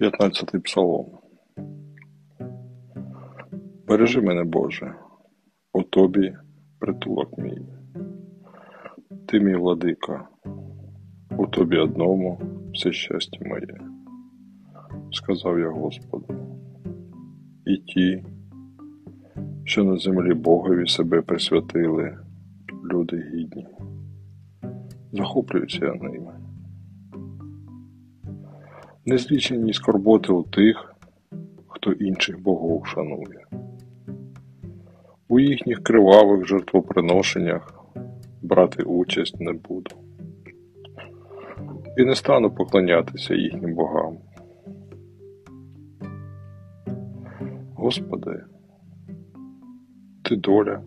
П'ятнадцятий псалом. Бережи мене, Боже, у тобі притулок мій. Ти мій владика, у тобі одному все щастя моє, сказав я Господу. І ті, що на землі Богові себе присвятили, люди гідні. Захоплююся я ними. Незлічені скорботи у тих, хто інших богов шанує. У їхніх кривавих жертвоприношеннях брати участь не буду. І не стану поклонятися їхнім богам. Господи, ти доля,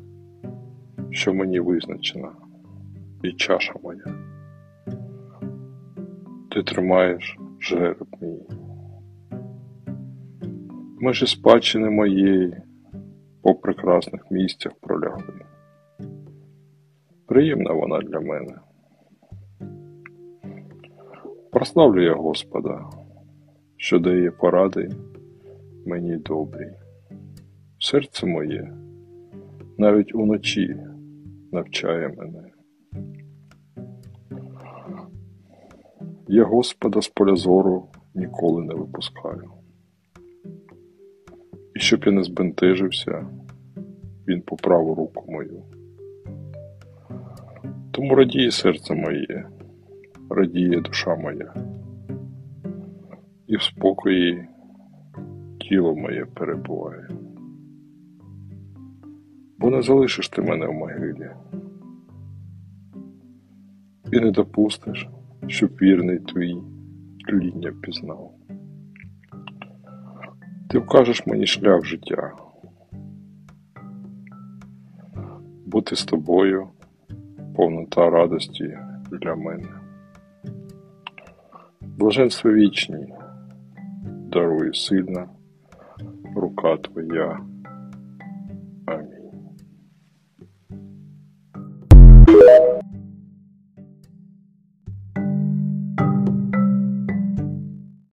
що мені визначена, і чаша моя. Ти тримаєш жереб мій. Межі спадщини моєї по прекрасних місцях пролягли. Приємна вона для мене. Прославлю я Господа, що дає поради мені добрі. Серце моє навіть уночі навчає мене. Я Господа з поля зору ніколи не випускаю. І щоб я не збентежився, він по праву руку мою. Тому радіє серце моє, радіє душа моя, і в спокої тіло моє перебуває. Бо не залишиш ти мене в могилі, і не допустиш, щоб вірний твій тління пізнав. Ти вкажеш мені шлях життя. Бути з тобою повнота радості для мене. Блаженство вічні, дарує сильна рука твоя.